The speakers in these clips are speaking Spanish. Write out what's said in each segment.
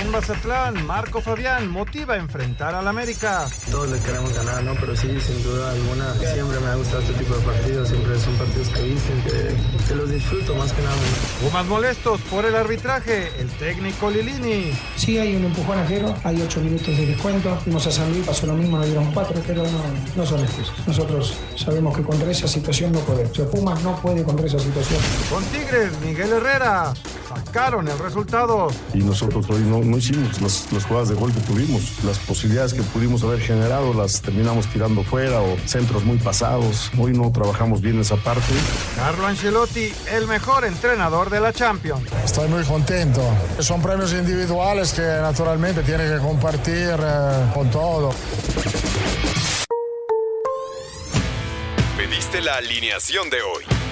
En Mazatlán, Marco Fabián motiva a enfrentar al América. Todos le queremos ganar, ¿no? Pero sí, sin duda alguna, siempre me ha gustado este tipo de partidos. Siempre son partidos que dicen que, que los disfruto más que nada. Pumas molestos por el arbitraje. El técnico Lilini. Sí, hay un empujón a cero, hay ocho minutos de descuento. Fuimos a San Luis, pasó lo mismo, nos dieron cuatro, pero no, no son excusas. Nosotros sabemos que contra esa situación no podemos. O sea, Pumas no puede contra esa situación. Con Tigres, Miguel Herrera. Sacaron el resultado. Y nosotros hoy no, no hicimos las, las jugadas de gol que tuvimos. Las posibilidades que pudimos haber generado las terminamos tirando fuera o centros muy pasados. Hoy no trabajamos bien esa parte. Carlo Ancelotti, el mejor entrenador de la Champions. Estoy muy contento. Son premios individuales que naturalmente tiene que compartir eh, con todo. Pediste la alineación de hoy.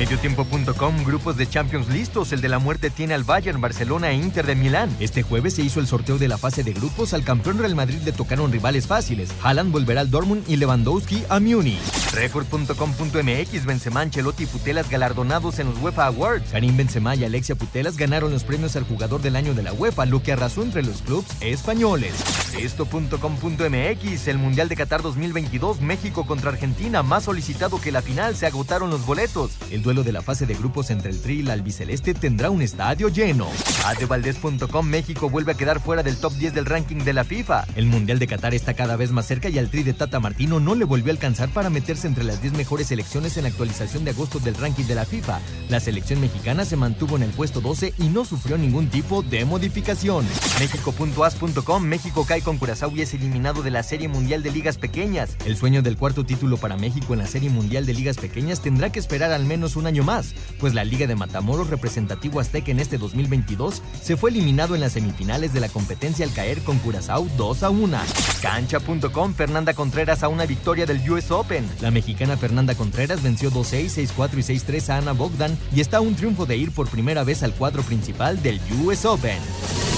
Mediotiempo.com, grupos de Champions listos. El de la muerte tiene al Bayern, Barcelona e Inter de Milán. Este jueves se hizo el sorteo de la fase de grupos. Al campeón Real Madrid le tocaron rivales fáciles. Haaland volverá al Dortmund y Lewandowski a Múnich. Record.com.mx, Benzema, Ancelotti y Putelas galardonados en los UEFA Awards. Karim Benzema y Alexia Putelas ganaron los premios al jugador del año de la UEFA, lo que arrasó entre los clubes españoles. Esto.com.mx, el Mundial de Qatar 2022, México contra Argentina, más solicitado que la final, se agotaron los boletos. El duelo de la fase de grupos entre el Tri y el albiceleste tendrá un estadio lleno. Adevaldez.com, México vuelve a quedar fuera del top 10 del ranking de la FIFA. El Mundial de Qatar está cada vez más cerca y al Tri de Tata Martino no le volvió a alcanzar para meterse entre las 10 mejores selecciones en la actualización de agosto del ranking de la FIFA. La selección mexicana se mantuvo en el puesto 12 y no sufrió ningún tipo de modificación. México.as.com, México cae con Curazao y es eliminado de la Serie Mundial de Ligas Pequeñas. El sueño del cuarto título para México en la Serie Mundial de Ligas Pequeñas tendrá que esperar al menos un año más, pues la Liga de Matamoros representativo azteca en este 2022 se fue eliminado en las semifinales de la competencia al caer con Curazao 2 a 1. Cancha.com, Fernanda Contreras a una victoria del US Open. La mexicana Fernanda Contreras venció 2-6, 6-4 y 6-3 a Ana Bogdan y está a un triunfo de ir por primera vez al cuadro principal del US Open.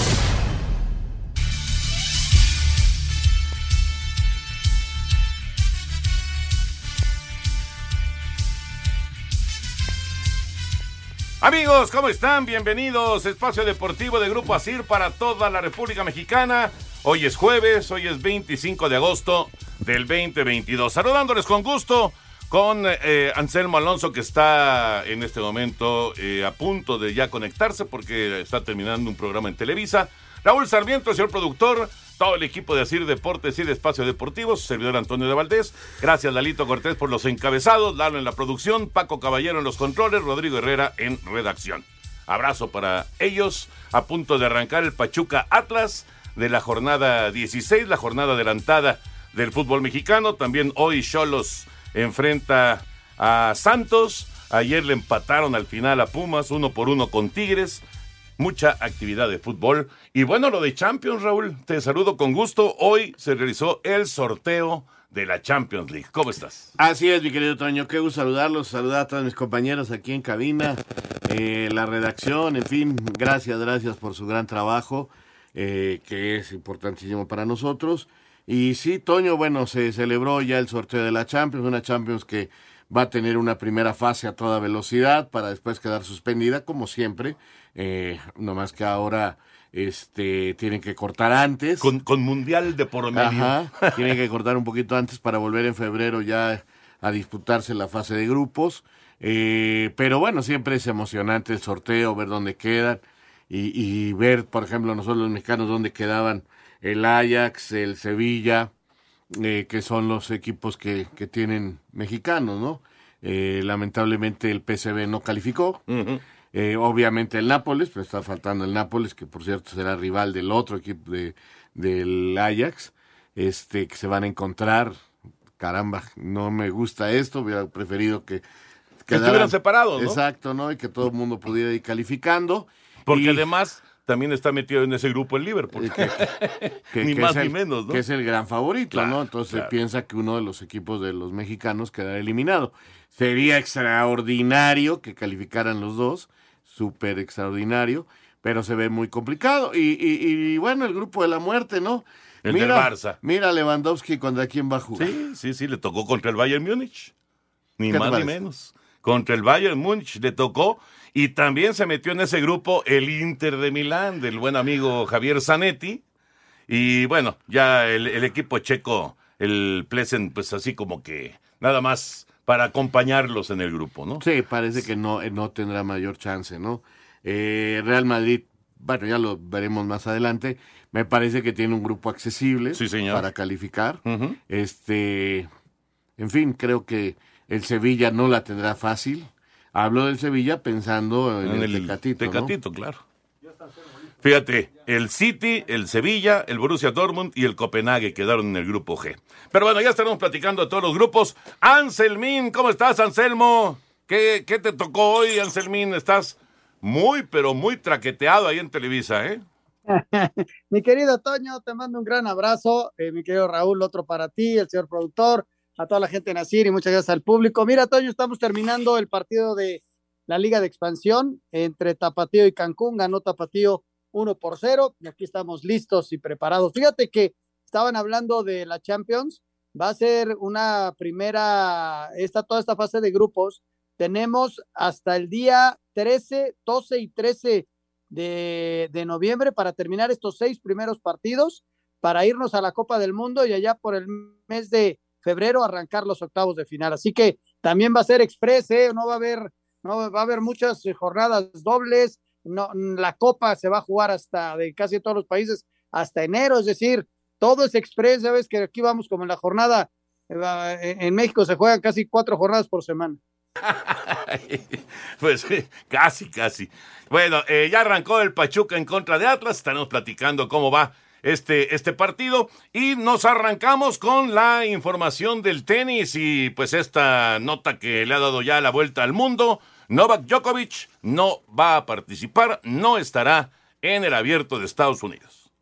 Amigos, ¿cómo están? Bienvenidos. Espacio Deportivo de Grupo Asir para toda la República Mexicana. Hoy es jueves, hoy es 25 de agosto del 2022. Saludándoles con gusto con eh, Anselmo Alonso que está en este momento eh, a punto de ya conectarse porque está terminando un programa en Televisa. Raúl Sarmiento, señor productor, todo el equipo de Asir Deportes y de Espacio Deportivo, servidor Antonio de Valdés. Gracias, Lalito Cortés, por los encabezados, Lalo en la producción, Paco Caballero en los controles, Rodrigo Herrera en redacción. Abrazo para ellos, a punto de arrancar el Pachuca Atlas de la jornada 16, la jornada adelantada del fútbol mexicano. También hoy Cholos enfrenta a Santos. Ayer le empataron al final a Pumas, uno por uno con Tigres mucha actividad de fútbol. Y bueno, lo de Champions, Raúl, te saludo con gusto. Hoy se realizó el sorteo de la Champions League. ¿Cómo estás? Así es, mi querido Toño. Qué gusto saludarlos, saludar a todos mis compañeros aquí en cabina, eh, la redacción, en fin, gracias, gracias por su gran trabajo, eh, que es importantísimo para nosotros. Y sí, Toño, bueno, se celebró ya el sorteo de la Champions, una Champions que va a tener una primera fase a toda velocidad para después quedar suspendida, como siempre. Eh, no más que ahora este tienen que cortar antes. Con, con Mundial de por medio. Ajá, tienen que cortar un poquito antes para volver en febrero ya a disputarse la fase de grupos. Eh, pero bueno, siempre es emocionante el sorteo, ver dónde quedan y, y ver, por ejemplo, nosotros los mexicanos, dónde quedaban el Ajax, el Sevilla, eh, que son los equipos que, que tienen mexicanos, ¿no? Eh, lamentablemente el PSV no calificó. Eh, obviamente el Nápoles, pero está faltando el Nápoles, que por cierto será rival del otro equipo de, del Ajax, este, que se van a encontrar. Caramba, no me gusta esto, hubiera preferido que... Que estuvieran separados, ¿no? Exacto, ¿no? Y que todo el mundo pudiera ir calificando. Porque Y- además también está metido en ese grupo el Liverpool. que- ni que más ni menos, ¿no? Que es el gran favorito, Claro, ¿no? Entonces claro. se piensa que uno de los equipos de los mexicanos quedará eliminado. Sería extraordinario que calificaran los dos, súper extraordinario, pero se ve muy complicado. Y, y- y, bueno, el grupo de la muerte, ¿no? El del Barça. Mira Lewandowski contra quién va a jugar. Sí, sí, sí, le tocó contra el Bayern Múnich. Ni ¿Qué te más ni menos. Contra el Bayern Múnich le tocó y también se metió en ese grupo el Inter de Milán del buen amigo Javier Zanetti. Y bueno, ya el, el equipo checo, el Plesen, pues así como que nada más para acompañarlos en el grupo, ¿no? Sí, parece que no, eh, no tendrá mayor chance, ¿no? Eh, Real Madrid, bueno, ya lo veremos más adelante. Me parece que tiene un grupo accesible Sí, señor. para calificar. Este, en fin, creo que el Sevilla no la tendrá fácil. Hablo del Sevilla pensando en, En el, el Tecatito, ¿no? Tecatito, claro. Fíjate, el City, el Sevilla, el Borussia Dortmund y el Copenhague quedaron en el grupo G. Pero bueno, ya estaremos platicando de todos los grupos. Anselmín, ¿cómo estás, Anselmo? ¿Qué, qué te tocó hoy, Anselmín? Estás muy, pero muy traqueteado ahí en Televisa, ¿eh? mi querido Toño, te mando un gran abrazo. Eh, mi querido Raúl, otro para ti, el señor productor, a toda la gente de Nacir y muchas gracias al público. Mira, Toño, estamos terminando el partido de la Liga de Expansión entre Tapatío y Cancún. Ganó Tapatío 1 por 0 y aquí estamos listos y preparados. Fíjate que estaban hablando de la Champions. Va a ser una primera, esta, toda esta fase de grupos. Tenemos hasta el día 13, 12 y 13 de, de noviembre para terminar estos seis primeros partidos, para irnos a la Copa del Mundo y allá por el mes de febrero arrancar los octavos de final. Así que también va a ser express, ¿eh? no va a haber, no va a haber muchas jornadas dobles. No, la Copa se va a jugar hasta de casi todos los países hasta enero, es decir, todo es express. Ya ves que aquí vamos como en la jornada. eh, En México se juegan casi cuatro jornadas por semana. Pues eh, casi, casi. Bueno, eh, ya arrancó el Pachuca en contra de Atlas. Estaremos platicando cómo va este, este partido. Y nos arrancamos con la información del tenis y pues esta nota que le ha dado ya la vuelta al mundo. Novak Djokovic no va a participar, no estará en el abierto de Estados Unidos.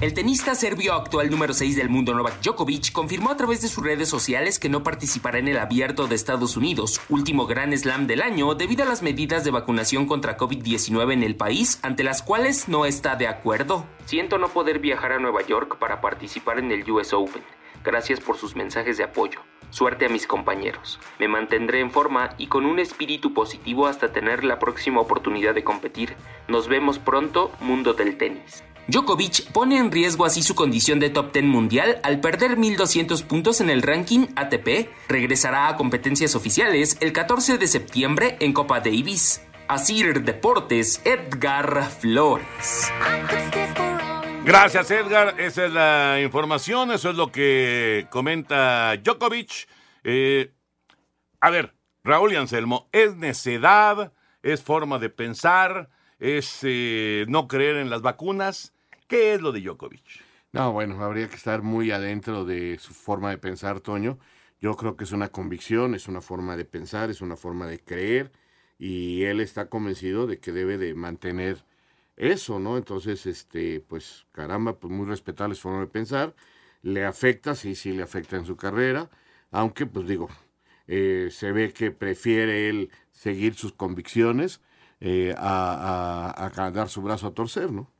El tenista serbio actual número 6 del mundo Novak Djokovic confirmó a través de sus redes sociales que no participará en el abierto de Estados Unidos, último gran slam del año, debido a las medidas de vacunación contra COVID-19 en el país, ante las cuales no está de acuerdo. Siento no poder viajar a Nueva York para participar en el US Open. Gracias por sus mensajes de apoyo. Suerte a mis compañeros. Me mantendré en forma y con un espíritu positivo hasta tener la próxima oportunidad de competir. Nos vemos pronto, mundo del tenis. Djokovic pone en riesgo así su condición de top 10 mundial al perder 1.200 puntos en el ranking ATP. Regresará a competencias oficiales el 14 de septiembre en Copa Davis. Asir Deportes, Edgar Flores. Gracias, Edgar. Esa es la información, eso es lo que comenta Djokovic. Eh, a ver, Raúl y Anselmo, ¿es necedad? ¿Es forma de pensar? ¿Es eh, no creer en las vacunas? ¿Qué es lo de Djokovic? No, bueno, habría que estar muy adentro de su forma de pensar, Toño. Yo creo que es una convicción, es una forma de pensar, es una forma de creer y él está convencido de que debe de mantener eso, ¿no? Entonces, este, pues caramba, pues muy respetable su forma de pensar. Le afecta, sí, sí le afecta en su carrera, aunque pues digo, eh, se ve que prefiere él seguir sus convicciones eh, a, a, a dar su brazo a torcer, ¿no?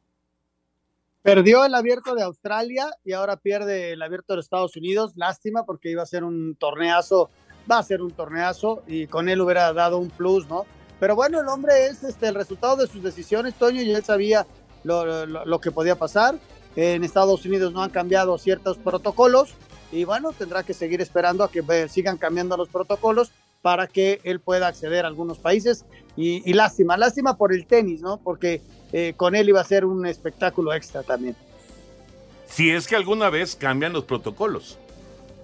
Perdió el abierto de Australia y ahora pierde el abierto de Estados Unidos. Lástima porque iba a ser un torneazo, va a ser un torneazo y con él hubiera dado un plus, ¿no? Pero bueno, el hombre es este, el resultado de sus decisiones, Toño, y él sabía lo, lo, lo que podía pasar. En Estados Unidos no han cambiado ciertos protocolos y bueno, tendrá que seguir esperando a que eh, sigan cambiando los protocolos para que él pueda acceder a algunos países. Y, y lástima, lástima por el tenis, ¿no? Porque eh, con él iba a ser un espectáculo extra también. Si es que alguna vez cambian los protocolos.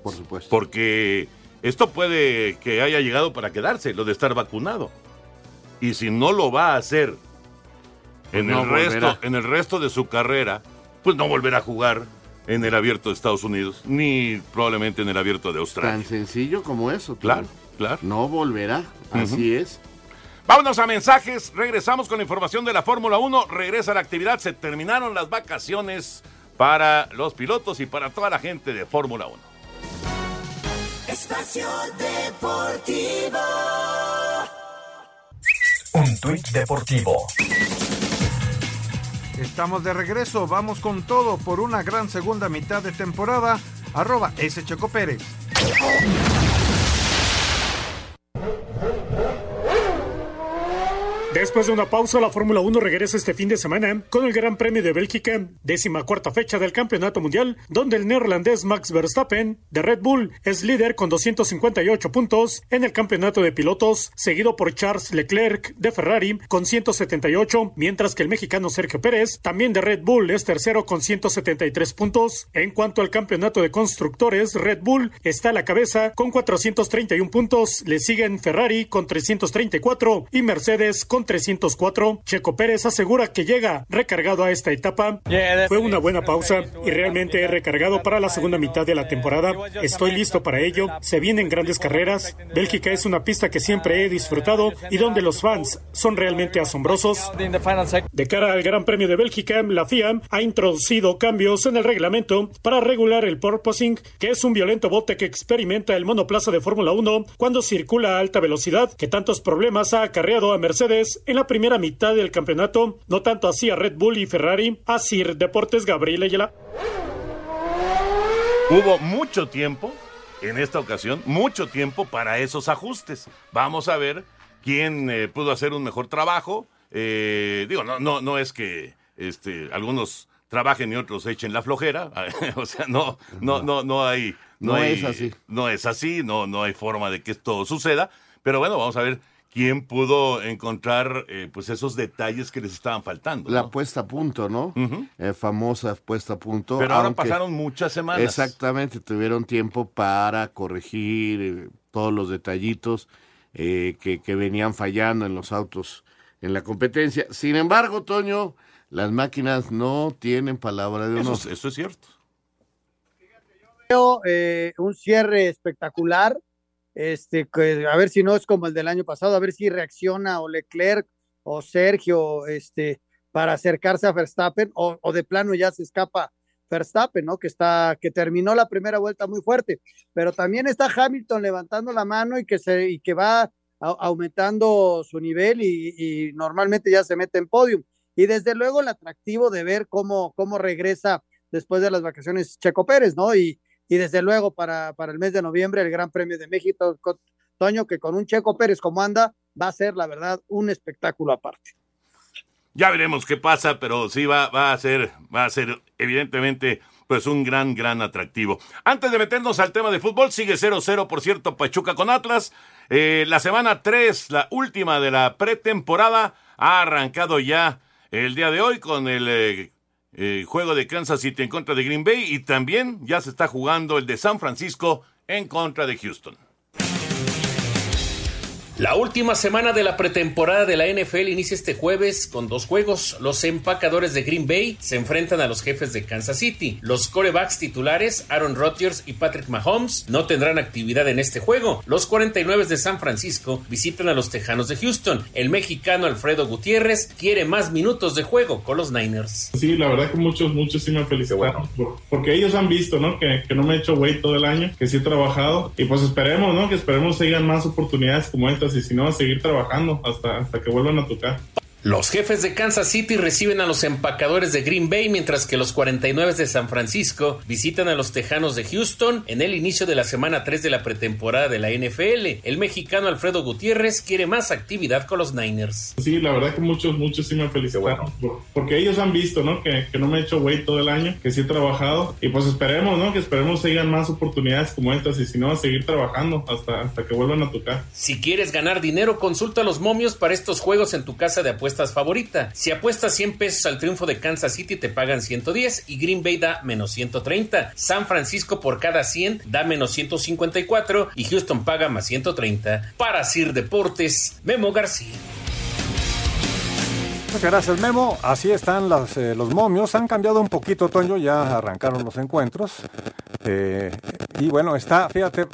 Por supuesto. Porque esto puede que haya llegado para quedarse, lo de estar vacunado. Y si no lo va a hacer en, No el, resto, en el resto de su carrera, pues no volverá a jugar en el abierto de Estados Unidos, ni probablemente en el abierto de Australia. Tan sencillo como eso. Claro, claro. No volverá. Así es. Vámonos a mensajes. Regresamos con la información de la Fórmula 1. Regresa la actividad. Se terminaron las vacaciones para los pilotos y para toda la gente de Fórmula 1. Espacio Deportivo. Un tuit deportivo. Estamos de regreso, vamos con todo por una gran segunda mitad de temporada. Arroba S. Checo Pérez. Después de una pausa, la Fórmula 1 regresa este fin de semana con el Gran Premio de Bélgica, décima cuarta fecha del Campeonato Mundial, donde el neerlandés Max Verstappen de Red Bull es líder con 258 puntos en el Campeonato de Pilotos, seguido por Charles Leclerc de Ferrari con 178, mientras que el mexicano Sergio Pérez, también de Red Bull, es tercero con 173 puntos. En cuanto al Campeonato de Constructores, Red Bull está a la cabeza con 431 puntos, le siguen Ferrari con 334 y Mercedes con 304. Checo Pérez asegura que llega recargado a esta etapa. Fue una buena pausa y realmente he recargado para la segunda mitad de la temporada. Estoy listo para ello. Se vienen grandes carreras. Bélgica es una pista que siempre he disfrutado y donde los fans son realmente asombrosos. De cara al Gran Premio de Bélgica, la FIA ha introducido cambios en el reglamento para regular el porpoising, que es un violento bote que experimenta el monoplaza de Fórmula 1 cuando circula a alta velocidad, que tantos problemas ha acarreado a Mercedes en la primera mitad del campeonato, no tanto así a Red Bull y Ferrari. Así Deportes Gabriel Ayala. Hubo mucho tiempo, en esta ocasión, mucho tiempo para esos ajustes. Vamos a ver quién eh, pudo hacer un mejor trabajo. Eh, digo, no, no, no es que este, algunos trabajen y otros echen la flojera. o sea, no, no, no, no hay. No hay- es así. No es así, no, no hay forma de que esto suceda. Pero bueno, vamos a ver quién pudo encontrar eh, pues esos detalles que les estaban faltando. La puesta a punto, ¿no? Eh, famosa puesta a punto. Pero ahora pasaron muchas semanas. Exactamente, tuvieron tiempo para corregir eh, todos los detallitos eh, que, que venían fallando en los autos en la competencia. Sin embargo, Toño, las máquinas no tienen palabra de Eso, honor. es- eso es cierto. Veo eh, un cierre espectacular. Este, que, a ver si no es como el del año pasado, a ver si reacciona o Leclerc o Sergio este, para acercarse a Verstappen o, de plano ya se escapa Verstappen, ¿no? Que está, que terminó la primera vuelta muy fuerte, pero también está Hamilton levantando la mano y que se, y que va aumentando su nivel y, y normalmente ya se mete en podium. Y desde luego el atractivo de ver cómo, cómo regresa después de las vacaciones Checo Pérez, ¿no? Y, y desde luego para, para el mes de noviembre el Gran Premio de México, co- Toño, que con un Checo Pérez como anda, va a ser la verdad un espectáculo aparte. Ya veremos qué pasa, pero sí va, va a ser, va a ser evidentemente pues un gran, gran atractivo. Antes de meternos al tema de fútbol, sigue 0-0, por cierto, Pachuca con Atlas. Eh, la semana 3, la última de la pretemporada, ha arrancado ya el día de hoy con el eh, eh, juego de Kansas City en contra de Green Bay y también ya se está jugando el de San Francisco en contra de Houston. La última semana de la pretemporada de la NFL inicia este jueves con dos juegos. Los empacadores de Green Bay se enfrentan a los jefes de Kansas City. Los corebacks titulares, Aaron Rodgers y Patrick Mahomes, no tendrán actividad en este juego. Los 49 de San Francisco visitan a los Tejanos de Houston. El mexicano Alfredo Gutiérrez quiere más minutos de juego con los Niners. Sí, la verdad que muchos, muchos sí me felicitaron. por- Porque ellos han visto, ¿no? Que, que no me he hecho güey todo el año, que sí he trabajado. Y pues esperemos, ¿no? Que esperemos sigan más oportunidades como estas y si no, seguir trabajando hasta, hasta que vuelvan a tocar. Los jefes de Kansas City reciben a los empacadores de Green Bay, mientras que los 49 de San Francisco visitan a los Tejanos de Houston en el inicio de la semana 3 de la pretemporada de la NFL. El mexicano Alfredo Gutiérrez quiere más actividad con los Niners. Sí, la verdad que muchos, muchos sí me felicitaron, porque ellos han visto, ¿no? Que, que no me he hecho güey todo el año, que sí he trabajado, y pues esperemos, ¿no? Que esperemos sigan más oportunidades como estas, y si no, a seguir trabajando hasta, hasta que vuelvan a tocar. Si quieres ganar dinero, consulta los momios para estos juegos en tu casa de apuestas favorita. Si apuestas 100 pesos al triunfo de Kansas City te pagan 110 y Green Bay da menos 130. San Francisco por cada 100 da menos 154 y Houston paga más 130. Para Sir Deportes, Memo García. Muchas gracias, Memo. Así están eh, los momios. Han cambiado un poquito, Toño. Ya arrancaron los encuentros. Eh, y bueno, está, fíjate,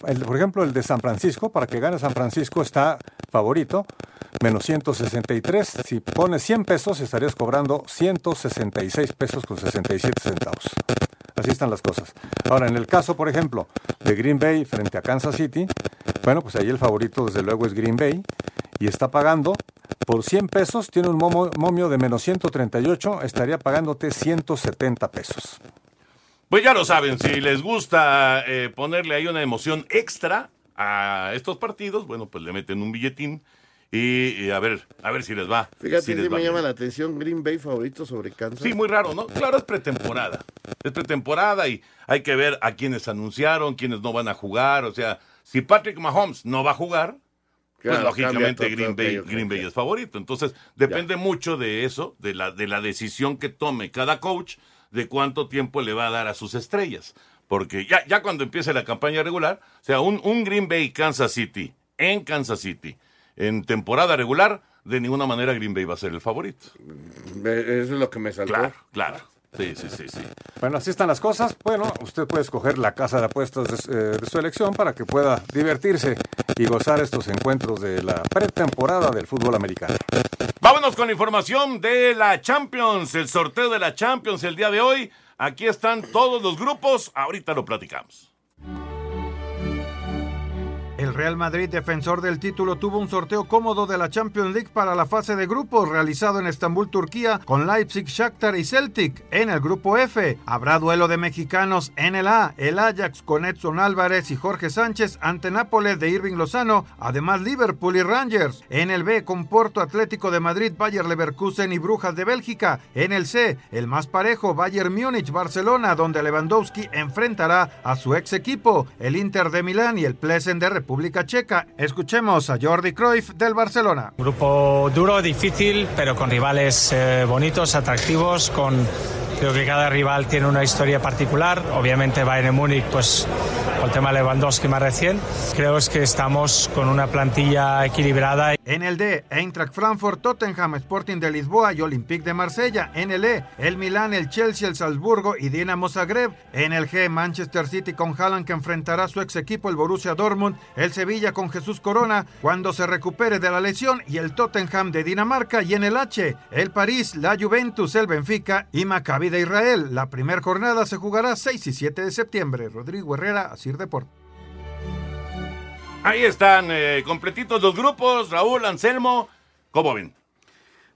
por ejemplo, el de San Francisco, para que gane San Francisco está favorito, menos 163. Si pones 100 pesos, estarías cobrando 166 pesos con 67 centavos. Así están las cosas. Ahora, en el caso, por ejemplo, de Green Bay frente a Kansas City, bueno, pues ahí el favorito desde luego es Green Bay y está pagando por 100 pesos, tiene un momio de menos 138, estaría pagándote 170 pesos. Pues ya lo saben, si les gusta eh, ponerle ahí una emoción extra a estos partidos, bueno, pues le meten un billetín y, a ver, a ver si les va. Fíjate, si me llama la atención Green Bay favorito sobre Kansas. Sí, muy raro, ¿no? Claro, es pretemporada. Es pretemporada y hay que ver a quienes anunciaron, quienes no van a jugar. O sea, si Patrick Mahomes no va a jugar, pues lógicamente Green Bay, Green Bay es favorito. Entonces, depende mucho de eso, de la, de la decisión que tome cada coach, de cuánto tiempo le va a dar a sus estrellas. Porque ya, ya cuando empiece la campaña regular, o sea, un, un Green Bay Kansas City, en Kansas City, en temporada regular, de ninguna manera Green Bay va a ser el favorito. Eso es lo que me saltó. Claro, claro. Sí, sí, sí, sí. Bueno, así están las cosas. Bueno, usted puede escoger la casa de apuestas de, eh, de, su elección para que pueda divertirse y gozar estos encuentros de la pretemporada del fútbol americano. Vámonos con información de la Champions, el sorteo de la Champions el día de hoy. Aquí están todos los grupos, ahorita lo platicamos. El Real Madrid, defensor del título, tuvo un sorteo cómodo de la Champions League para la fase de grupos realizado en Estambul, Turquía, con Leipzig, Shakhtar y Celtic. En el grupo F habrá duelo de mexicanos en el A, el Ajax con Edson Álvarez y Jorge Sánchez ante Nápoles de Irving Lozano, además Liverpool y Rangers. En el B con Porto Atlético de Madrid, Bayer Leverkusen y Brujas de Bélgica. En el C, el más parejo Bayern Múnich, Barcelona, donde Lewandowski enfrentará a su ex equipo, el Inter de Milán y el Plesen de República República Checa. Escuchemos a Jordi Cruyff del Barcelona. Grupo duro, difícil, pero con rivales eh, bonitos, atractivos, con Creo que cada rival tiene una historia particular. Obviamente Bayern Múnich, pues el tema Lewandowski más recién. Creo es que estamos con una plantilla equilibrada. En el D, Eintracht Frankfurt, Tottenham, Sporting de Lisboa y Olympique de Marsella. En el E, el Milán, el Chelsea, el Salzburgo y Dinamo Zagreb. En el G, Manchester City con Haaland que enfrentará a su ex equipo, el Borussia Dortmund. El Sevilla con Jesús Corona cuando se recupere de la lesión y el Tottenham de Dinamarca. Y en el H, el París, la Juventus, el Benfica y Maccabi de Israel. La primera jornada se jugará 6 y 7 de septiembre. Rodrigo Herrera, Asir Deportes. Ahí están eh, completitos los grupos. Raúl, Anselmo, ¿cómo ven?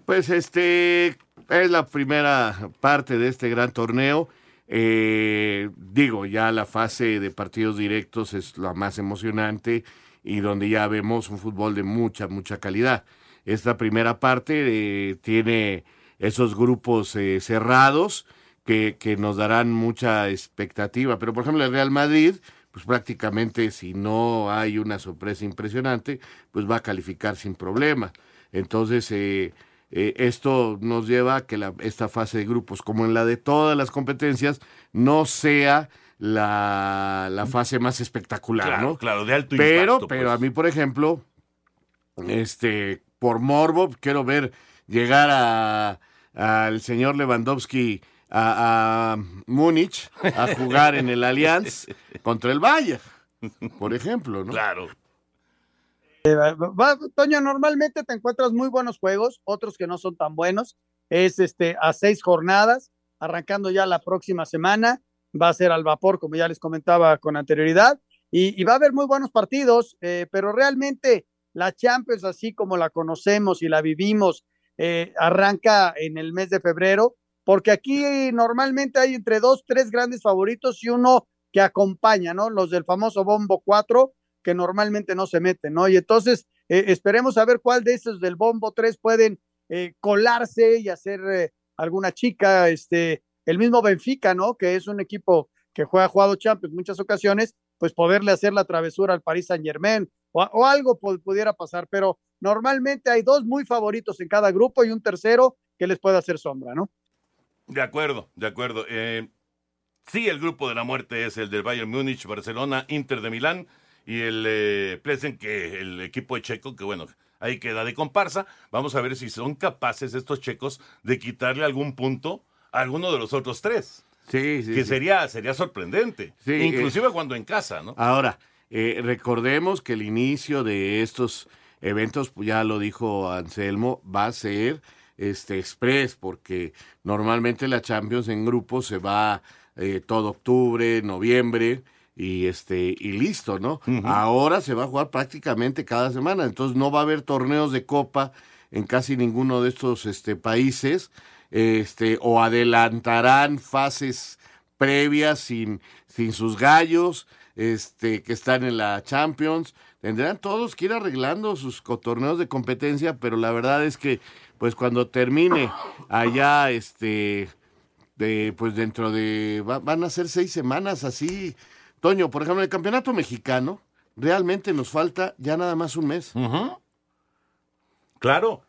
Pues este es la primera parte de este gran torneo. Eh, digo, ya la fase de partidos directos es la más emocionante y donde ya vemos un fútbol de mucha, mucha calidad. Esta primera parte eh, tiene esos grupos eh, cerrados que, que, nos darán mucha expectativa. Pero, por ejemplo, el Real Madrid, pues prácticamente si no hay una sorpresa impresionante, pues va a calificar sin problema. Entonces, eh, eh, esto nos lleva a que la, esta fase de grupos, como en la de todas las competencias, no sea la, la fase más espectacular, claro, ¿no? Claro, de alto pero, impacto. Pero pues. a mí, por ejemplo, este, por morbo, quiero ver llegar a al señor Lewandowski a, a Múnich a jugar en el Allianz contra el Bayern, por ejemplo, ¿no? Claro. Eh, va, Toño, normalmente te encuentras muy buenos juegos, otros que no son tan buenos. Es este a seis jornadas, arrancando ya la próxima semana. Va a ser al vapor, como ya les comentaba con anterioridad. Y, y va a haber muy buenos partidos, eh, pero realmente la Champions, así como la conocemos y la vivimos eh, arranca en el mes de febrero, porque aquí normalmente hay entre dos, tres grandes favoritos y uno que acompaña, ¿no? Los del famoso Bombo 4, que normalmente no se meten, ¿no? Y entonces eh, esperemos a ver cuál de esos del Bombo 3 pueden eh, colarse y hacer eh, alguna chica, este, el mismo Benfica, ¿no? Que es un equipo que juega, ha jugado Champions muchas ocasiones, pues poderle hacer la travesura al Paris Saint Germain o, o algo pudiera pasar, pero normalmente hay dos muy favoritos en cada grupo y un tercero que les puede hacer sombra, ¿no? De acuerdo, de acuerdo. Eh, sí, el grupo de la muerte es el del Bayern Múnich, Barcelona, Inter de Milán y el eh, Plesen, que el equipo de Checo, que bueno, ahí queda de comparsa. Vamos a ver si son capaces estos checos de quitarle algún punto a alguno de los otros tres. Sí, sí. Que sí. sería, sería sorprendente. Sí, Inclusive eh, cuando en casa, ¿no? Ahora, eh, recordemos que el inicio de estos eventos, pues ya lo dijo Anselmo, va a ser este express, porque normalmente la Champions en grupo se va eh, todo octubre, noviembre, y este, y listo, ¿no? Ahora se va a jugar prácticamente cada semana, entonces no va a haber torneos de copa en casi ninguno de estos este, países, este, o adelantarán fases previas sin, sin sus gallos, este, que están en la Champions. Tendrán todos que ir arreglando sus torneos de competencia, pero la verdad es que, pues cuando termine allá, este, de, pues dentro de, va- van a ser seis semanas así. Toño, por ejemplo, el campeonato mexicano, realmente nos falta ya nada más un mes. Claro,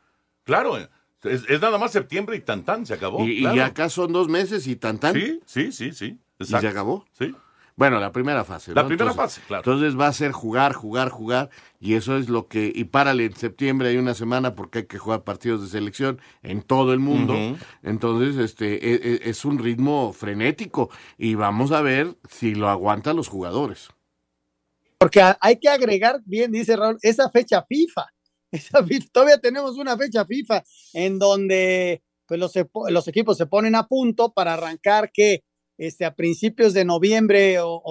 claro. Es, es nada más septiembre y tan tan, se acabó. y, acá son dos meses y tan tan. Sí, sí, sí, sí. ¿Y se acabó? Sí. Bueno, la primera fase. La ¿no? primera Entonces- fase, claro. Entonces va a ser jugar, jugar, jugar, y eso es lo que, y párale, en septiembre hay una semana porque hay que jugar partidos de selección en todo el mundo. Entonces, este, e- e- es, un ritmo frenético, y vamos a ver si lo aguantan los jugadores. Porque hay que agregar, bien dice Raúl, esa fecha FIFA. Esa todavía tenemos una fecha FIFA en donde pues, los equipos se ponen a punto para arrancar que este, a principios de noviembre o,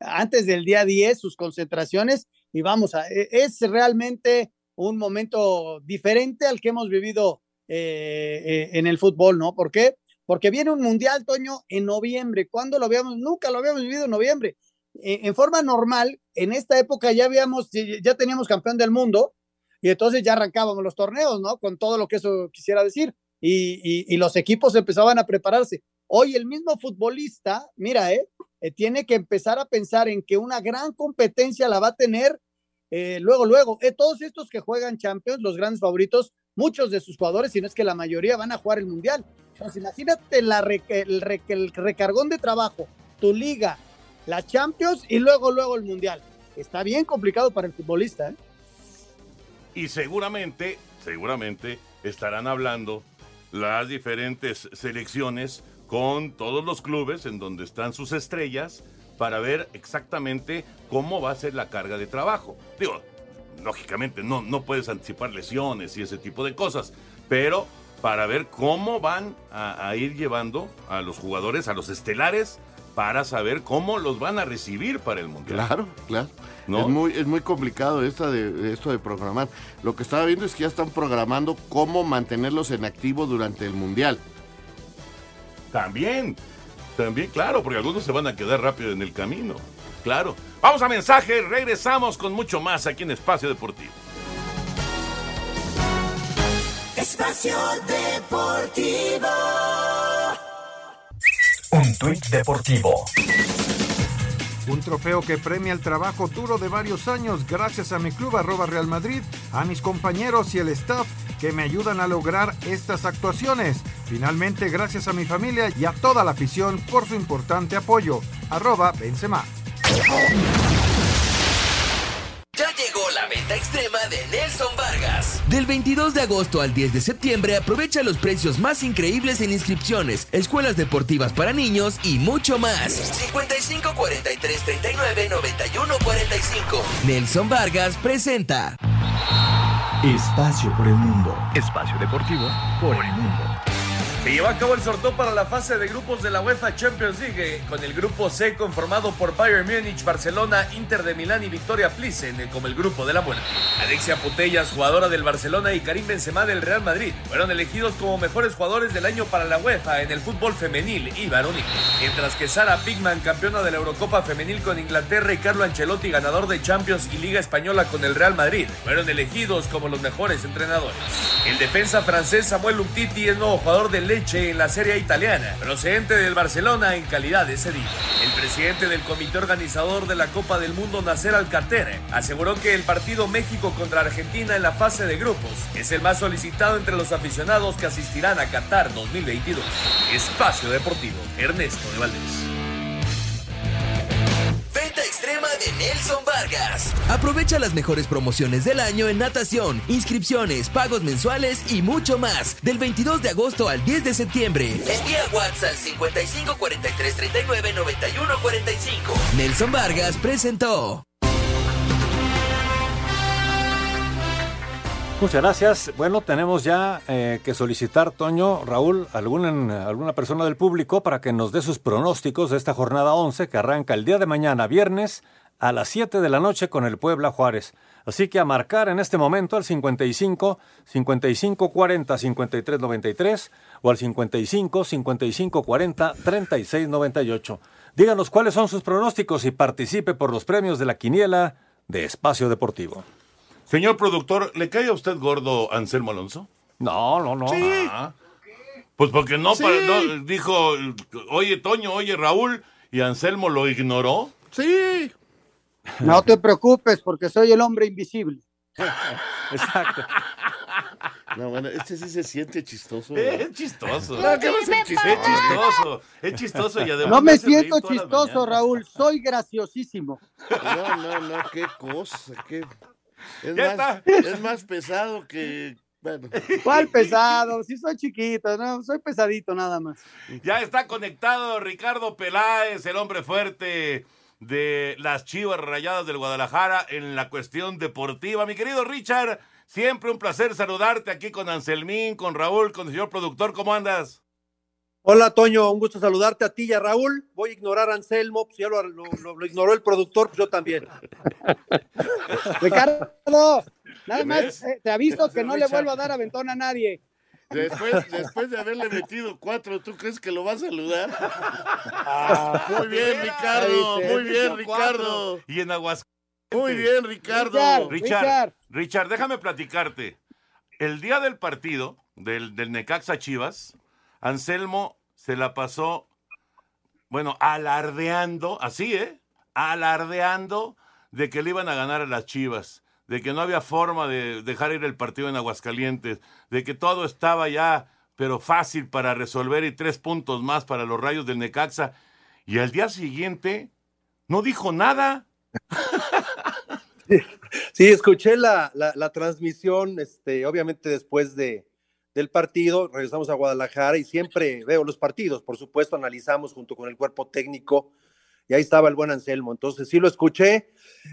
antes del día 10 sus concentraciones y vamos a, e- es realmente un momento diferente al que hemos vivido eh, eh, en el fútbol, ¿no? ¿Por qué? Porque viene un mundial, Toño, en noviembre. ¿Cuándo lo habíamos? Nunca lo habíamos vivido en noviembre. Eh, en forma normal, en esta época ya habíamos, ya teníamos campeón del mundo y entonces ya arrancábamos los torneos, ¿no? Con todo lo que eso quisiera decir. Y- y los equipos empezaban a prepararse. Hoy el mismo futbolista, mira, ¿eh? Eh, tiene que empezar a pensar en que una gran competencia la va a tener eh, luego, luego. Eh, todos estos que juegan Champions, los grandes favoritos, muchos de sus jugadores, si no es que la mayoría van a jugar el Mundial. Entonces, imagínate el, el recargón de trabajo, tu liga, la Champions y luego, luego el Mundial. Está bien complicado para el futbolista, ¿eh? Y seguramente, seguramente estarán hablando las diferentes selecciones con todos los clubes en donde están sus estrellas para ver exactamente cómo va a ser la carga de trabajo. Digo, lógicamente no, no puedes anticipar lesiones y ese tipo de cosas, pero para ver cómo van a, a ir llevando a los jugadores, a los estelares, para saber cómo los van a recibir para el Mundial. Claro, claro. ¿No? Es muy, es muy complicado esta de, de esto de programar. Lo que estaba viendo es que ya están programando cómo mantenerlos en activo durante el Mundial. También, también, claro, porque algunos se van a quedar rápido en el camino. Claro. Vamos a mensaje, regresamos con mucho más aquí en Espacio Deportivo. Espacio Deportivo. Un tuit deportivo. Un trofeo que premia el trabajo duro de varios años gracias a mi club arroba Real Madrid, a mis compañeros y el staff que me ayudan a lograr estas actuaciones. Finalmente, gracias a mi familia y a toda la afición por su importante apoyo. Arroba Benzema. Ya llegó la venta extrema de Nelson Vargas. Del 22 de agosto al 10 de septiembre aprovecha los precios más increíbles en inscripciones, escuelas deportivas para niños y mucho más. 55 43 39 91 45. Nelson Vargas presenta. Espacio por el mundo. Espacio deportivo por el mundo. Se lleva a cabo el sorteo para la fase de grupos de la UEFA Champions League, con el grupo C conformado por Bayern Múnich, Barcelona, Inter de Milán y Victoria Plissen como el grupo de la muerte. Alexia Putellas, jugadora del Barcelona, y Karim Benzema del Real Madrid fueron elegidos como mejores jugadores del año para la UEFA en el fútbol femenil y varonil. Mientras que Sara Pigman, campeona de la Eurocopa femenil con Inglaterra, y Carlo Ancelotti, ganador de Champions y Liga Española con el Real Madrid, fueron elegidos como los mejores entrenadores. El defensa francés Samuel Umtiti es nuevo jugador del Leche en la Serie Italiana, procedente del Barcelona en calidad de cedido. El presidente del comité organizador de la Copa del Mundo, Nasser Alcater, aseguró que el partido México contra Argentina en la fase de grupos es el más solicitado entre los aficionados que asistirán a Qatar 2022. Espacio Deportivo, Ernesto de Valdés. Nelson Vargas. Aprovecha las mejores promociones del año en natación, inscripciones, pagos mensuales y mucho más. Del 22 de agosto al 10 de septiembre. Envía WhatsApp al 55 43 39 91 45. Nelson Vargas presentó. Muchas gracias. Bueno, tenemos ya eh, que solicitar, Toño, Raúl, alguna, alguna persona del público para que nos dé sus pronósticos de esta jornada 11 que arranca el día de mañana, viernes, a las 7 de la noche con el Puebla Juárez. Así que a marcar en este momento al 55 55 40 53 93 o al 55 55 40 36 98. Díganos cuáles son sus pronósticos y participe por los premios de la quiniela de Espacio Deportivo. Señor productor, ¿le cae a usted gordo Anselmo Alonso? No, no, no. Ah. Pues porque no, Sí. para- no, dijo, oye Toño, oye Raúl, y Anselmo lo ignoró. Sí. No te preocupes porque soy el hombre invisible. Exacto. No, bueno, este sí se siente chistoso. Es chistoso. No, ¿qué va a ser Es chistoso? Es chistoso y además No me siento chistoso. Raúl. Soy graciosísimo. No, no, no, qué cosa, qué... Es, Ya más, es más pesado que... Bueno. ¿Cuál pesado? Sí soy chiquito, no, soy pesadito nada más. Ya está conectado Ricardo Peláez, el hombre fuerte de las Chivas Rayadas del Guadalajara en la cuestión deportiva. Mi querido Richard, siempre un placer saludarte aquí con Anselmín, con Raúl, con el señor productor. ¿Cómo andas? Hola Toño, un gusto saludarte a ti y a Raúl. Voy a ignorar a Anselmo, pues ya lo, lo- lo- lo ignoró el productor, pues yo también. Ricardo, nada más eh, te aviso que no le vuelvo a dar aventón a nadie. Después, después de haberle metido cuatro, ¿tú crees que lo va a saludar? muy bien, Ricardo, Dice, muy bien, Ricardo. Y en Aguascalientes. Muy bien, Ricardo. Richard, Richard. Richard, déjame platicarte. El día del partido del, del Necaxa Chivas, Anselmo se la pasó, bueno, alardeando, así, ¿eh? Alardeando de que le iban a ganar a las Chivas, de que no había forma de dejar ir el partido en Aguascalientes, de que todo estaba ya, pero fácil para resolver y tres puntos más para los rayos del Necaxa. Y al día siguiente no dijo nada. Sí, escuché la, la- la transmisión, este, obviamente después de, del partido, regresamos a Guadalajara y siempre veo los partidos, por supuesto, analizamos junto con el cuerpo técnico y ahí estaba el buen Anselmo, entonces sí lo escuché,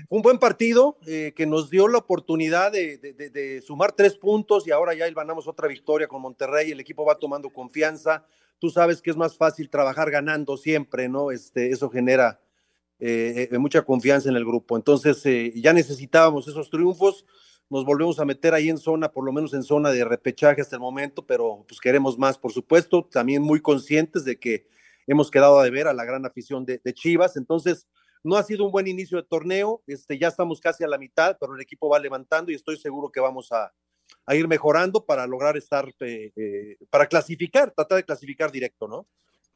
un buen partido eh, que nos dio la oportunidad de, de- sumar tres puntos y ahora ya ganamos otra victoria con Monterrey, el equipo va tomando confianza, tú sabes que es más fácil trabajar ganando siempre, ¿no? Este, eso genera eh, eh, mucha confianza en el grupo. Entonces, ya necesitábamos esos triunfos. Nos volvemos a meter ahí en zona, por lo menos en zona de repechaje hasta el momento, pero pues queremos más, por supuesto. También muy conscientes de que hemos quedado a deber a la gran afición de, Chivas. Entonces, no ha sido un buen inicio de torneo. Este, ya estamos casi a la mitad, pero el equipo va levantando y estoy seguro que vamos a, ir mejorando para lograr estar, eh, eh, para clasificar, tratar de clasificar directo, ¿no?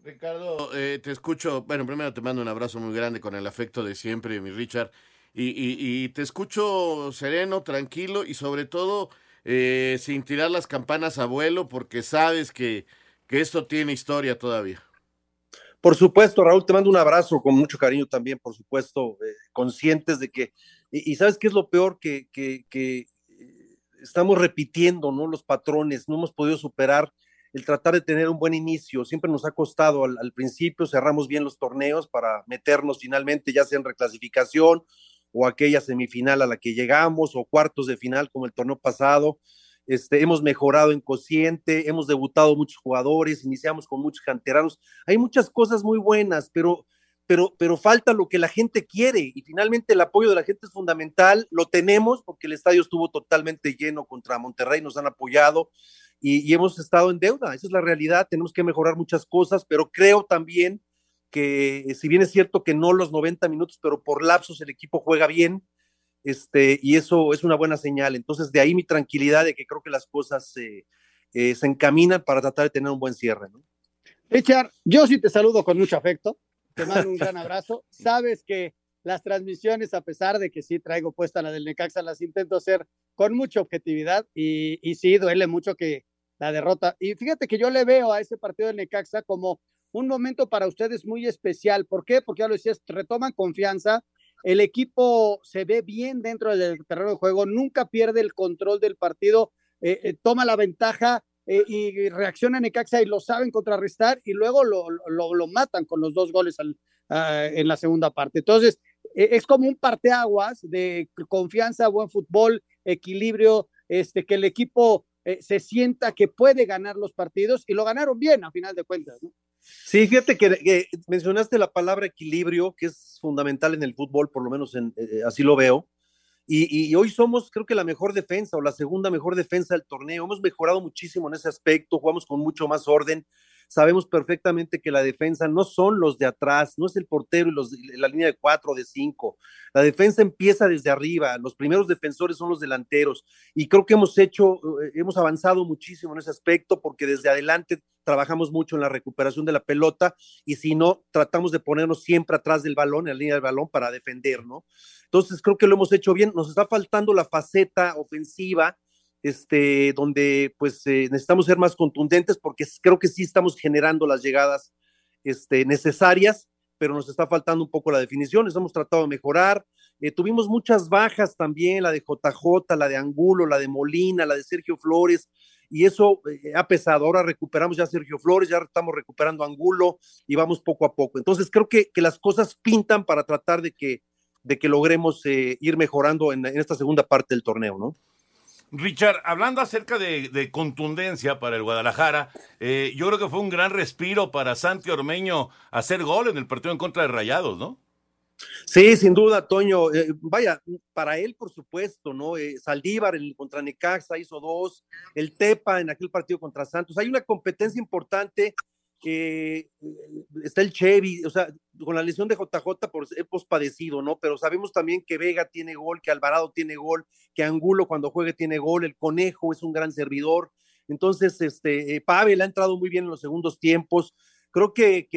Ricardo, eh, te escucho, bueno, primero te mando un abrazo muy grande con el afecto de siempre, mi Richard, y, te escucho sereno, tranquilo y sobre todo eh, sin tirar las campanas a vuelo porque sabes que esto tiene historia todavía. Por supuesto, Raúl, te mando un abrazo con mucho cariño también, por supuesto, eh, conscientes de que, y, sabes qué es lo peor, que, que, que, eh, estamos repitiendo, ¿no? Los patrones, no hemos podido superar el tratar de tener un buen inicio, siempre nos ha costado al, al principio, cerramos bien los torneos para meternos finalmente, ya sea en reclasificación o aquella semifinal a la que llegamos, o cuartos de final como el torneo pasado, este, hemos mejorado en cociente, hemos debutado muchos jugadores, iniciamos con muchos canteranos. Hay muchas cosas muy buenas, pero, pero, pero falta lo que la gente quiere y finalmente el apoyo de la gente es fundamental. Lo tenemos porque el estadio estuvo totalmente lleno contra Monterrey, nos han apoyado y, y hemos estado en deuda. Esa es la realidad. Tenemos que mejorar muchas cosas, pero creo también que si bien es cierto que no los 90 minutos, pero por lapsos el equipo juega bien este, y eso es una buena señal. Entonces, de ahí mi tranquilidad de que creo que las cosas eh, se encaminan para tratar de tener un buen cierre. ¿no? Richard, yo sí te saludo con mucho afecto, te mando un gran abrazo. Sabes que las transmisiones, a pesar de que sí traigo puesta la del Necaxa, las intento hacer con mucha objetividad y, y sí duele mucho que la derrota. Y fíjate que yo le veo a ese partido del Necaxa como un momento para ustedes muy especial. ¿Por qué? Porque ya lo decías, retoman confianza, el equipo se ve bien dentro del terreno de juego, nunca pierde el control del partido, eh, eh, toma la ventaja eh, y reacciona Necaxa y lo saben contrarrestar y luego lo, lo, matan con los dos goles en la segunda parte. Entonces, es como un parteaguas de confianza, buen fútbol, equilibrio, este, que el equipo se sienta que puede ganar los partidos y lo ganaron bien a final de cuentas. ¿no? Sí, fíjate que, mencionaste la palabra equilibrio, que es fundamental en el fútbol, por lo menos en, eh, así lo veo. Y, y, hoy somos, creo que la mejor defensa o la segunda mejor defensa del torneo. Hemos mejorado muchísimo en ese aspecto, jugamos con mucho más orden sabemos perfectamente que la defensa no son los de atrás, no es el portero y los, la línea de cuatro o de cinco. La defensa empieza desde arriba, los primeros defensores son los delanteros y creo que hemos hecho, eh, hemos avanzado muchísimo en ese aspecto porque desde adelante trabajamos mucho en la recuperación de la pelota y si no, tratamos de ponernos siempre atrás del balón, en la línea del balón para defender, ¿no? Entonces creo que lo hemos hecho bien, nos está faltando la faceta ofensiva este, donde pues eh, necesitamos ser más contundentes porque creo que sí estamos generando las llegadas este, necesarias, pero nos está faltando un poco la definición, hemos tratado de mejorar, eh, tuvimos muchas bajas también, la de JJ, la de Angulo, la de Molina, la de Sergio Flores, y eso eh, ha pesado. Ahora recuperamos ya Sergio Flores, ya estamos recuperando Angulo y vamos poco a poco. Entonces creo que, que las cosas pintan para tratar de que, de que logremos ir mejorando en, en, esta segunda parte del torneo, ¿no? Richard, hablando acerca de, contundencia para el Guadalajara, eh, yo creo que fue un gran respiro para Santi Ormeño hacer gol en el partido en contra de Rayados, ¿no? Sí, sin duda, Toño. Eh, vaya, para él, por supuesto, ¿no? Eh, Saldívar contra Necaxa hizo dos, el Tepa en aquel partido contra Santos. Hay una competencia importante que está el Chevy, o sea, con la lesión de JJ por, hemos padecido, ¿no? Pero sabemos también que Vega tiene gol, que Alvarado tiene gol, que Angulo cuando juegue tiene gol, el Conejo es un gran servidor. Entonces, este, eh, Pavel ha entrado muy bien en los segundos tiempos. Creo que,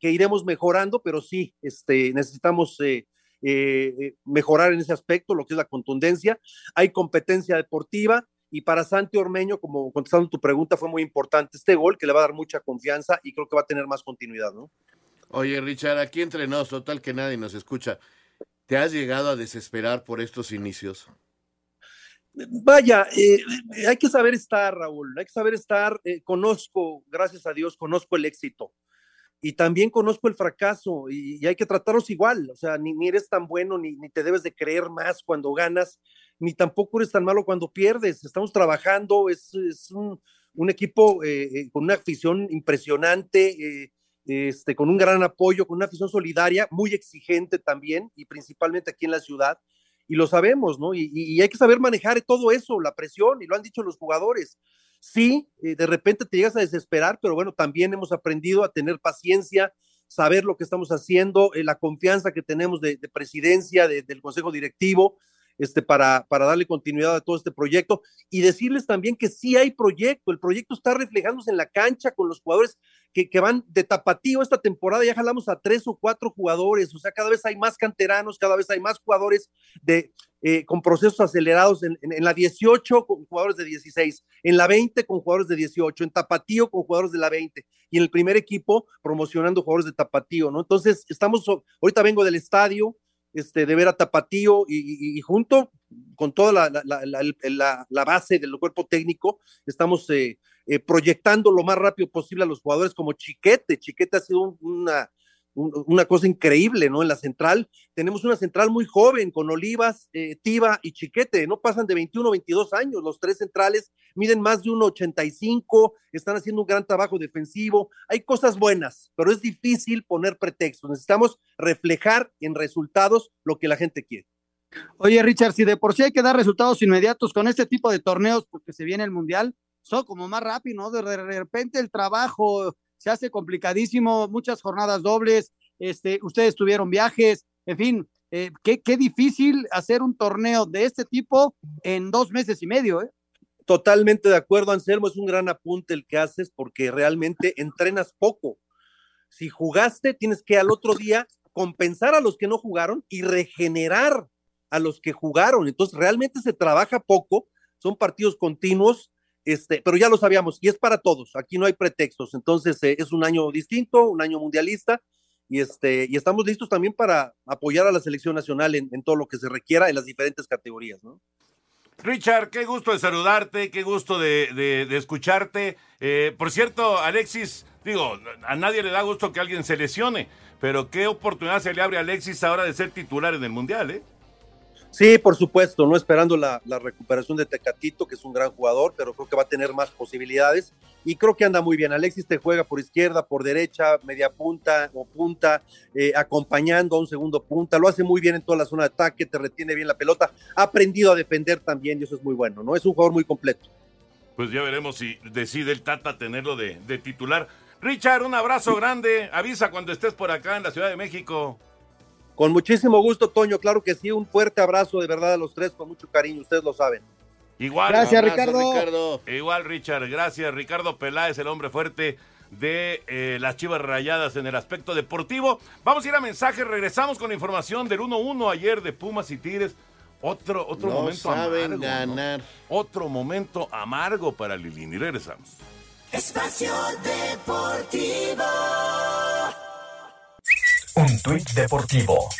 iremos mejorando, pero sí, este, necesitamos eh, eh, mejorar en ese aspecto, lo que es la contundencia. Hay competencia deportiva, y para Santi Ormeño, como contestando tu pregunta, fue muy importante este gol que le va a dar mucha confianza y creo que va a tener más continuidad, ¿no? Oye, Richard, aquí entre nos, total que nadie nos escucha. ¿Te has llegado a desesperar por estos inicios? Vaya, eh, hay que saber estar, Raúl, hay que saber estar. Eh, conozco, gracias a Dios, conozco el éxito y también conozco el fracaso y, hay que tratarlos igual. O sea, ni, eres tan bueno, ni, te debes de creer más cuando ganas, ni tampoco eres tan malo cuando pierdes. Estamos trabajando, es, un, equipo eh, eh con una afición impresionante, eh, este, con un gran apoyo, con una afición solidaria, muy exigente también, y principalmente aquí en la ciudad. Y lo sabemos, ¿no? Y, hay que saber manejar todo eso, la presión, y lo han dicho los jugadores. Sí, eh, de repente te llegas a desesperar, pero bueno, también hemos aprendido a tener paciencia, saber lo que estamos haciendo, la confianza que tenemos de, de presidencia, de, del consejo directivo, este, para, para darle continuidad a todo este proyecto y decirles también que sí hay proyecto, el proyecto está reflejándose en la cancha con los jugadores que, que van de tapatío esta temporada, ya jalamos a tres o cuatro jugadores, o sea, cada vez hay más canteranos, cada vez hay más jugadores de, eh, con procesos acelerados en, en, en, la 18 con jugadores de 16, en la 20 con jugadores de 18, en Tapatío con jugadores de la 20 y en el primer equipo promocionando jugadores de Tapatío, ¿no? Entonces, estamos, ahorita vengo del estadio, este, de ver a Tapatío y, junto con toda la, la, base del cuerpo técnico, estamos eh, eh, proyectando lo más rápido posible a los jugadores como Chiquete. Chiquete ha sido un, una, una cosa increíble, ¿no? En la central tenemos una central muy joven con Olivas, eh, Tiva y Chiquete, no pasan de 21 22 años, los tres centrales miden más de 1,85, están haciendo un gran trabajo defensivo, hay cosas buenas, pero es difícil poner pretextos, necesitamos reflejar en resultados lo que la gente quiere. Oye, Richard, si de por sí hay que dar resultados inmediatos con este tipo de torneos, porque se viene el Mundial, son como más rápido, ¿no? De repente el trabajo se hace complicadísimo, muchas jornadas dobles, este, ustedes tuvieron viajes, en fin, eh, qué, qué difícil hacer un torneo de este tipo en dos meses y medio, ¿eh? Totalmente de acuerdo, Anselmo, es un gran apunte el que haces porque realmente entrenas poco. Si jugaste, tienes que al otro día compensar a los que no jugaron y regenerar a los que jugaron. Entonces, realmente se trabaja poco, son partidos continuos este, pero ya lo sabíamos, y es para todos, aquí no hay pretextos, entonces eh, es un año distinto, un año mundialista, y, este, y estamos listos también para apoyar a la selección nacional en, todo lo que se requiera en las diferentes categorías, ¿no? Richard, qué gusto de saludarte, qué gusto de, escucharte. Eh, por cierto, Alexis, digo, a nadie le da gusto que alguien se lesione, pero qué oportunidad se le abre a Alexis ahora de ser titular en el Mundial, ¿eh? Sí, por supuesto, no esperando la, recuperación de Tecatito, que es un gran jugador, pero creo que va a tener más posibilidades y creo que anda muy bien. Alexis te juega por izquierda, por derecha, media punta o punta, eh, acompañando a un segundo punta, lo hace muy bien en toda la zona de ataque, te retiene bien la pelota, ha aprendido a defender también y eso es muy bueno, ¿no? Es un jugador muy completo. Pues ya veremos si decide el Tata tenerlo de, de titular. Richard, un abrazo grande, avisa cuando estés por acá en la Ciudad de México. Con muchísimo gusto, Toño, claro que sí, un fuerte abrazo de verdad a los tres, con mucho cariño, ustedes lo saben. Igual, gracias Ricardo. Igual Richard, gracias Ricardo Peláez, el hombre fuerte de eh, las Chivas Rayadas en el aspecto deportivo. Vamos a ir a mensajes, regresamos con información del 1-1 ayer de Pumas y Tigres. Otro, otro momento amargo. ganar. Otro momento amargo para Lilini. Regresamos. Espacio Deportivo. Un tuit deportivo.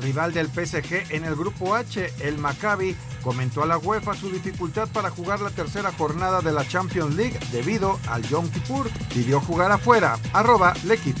Rival del PSG en el grupo H, el Maccabi, comentó a la UEFA su dificultad para jugar la tercera jornada de la Champions League debido al Yom Kippur. Pidió jugar afuera. Arroba L'Equipe.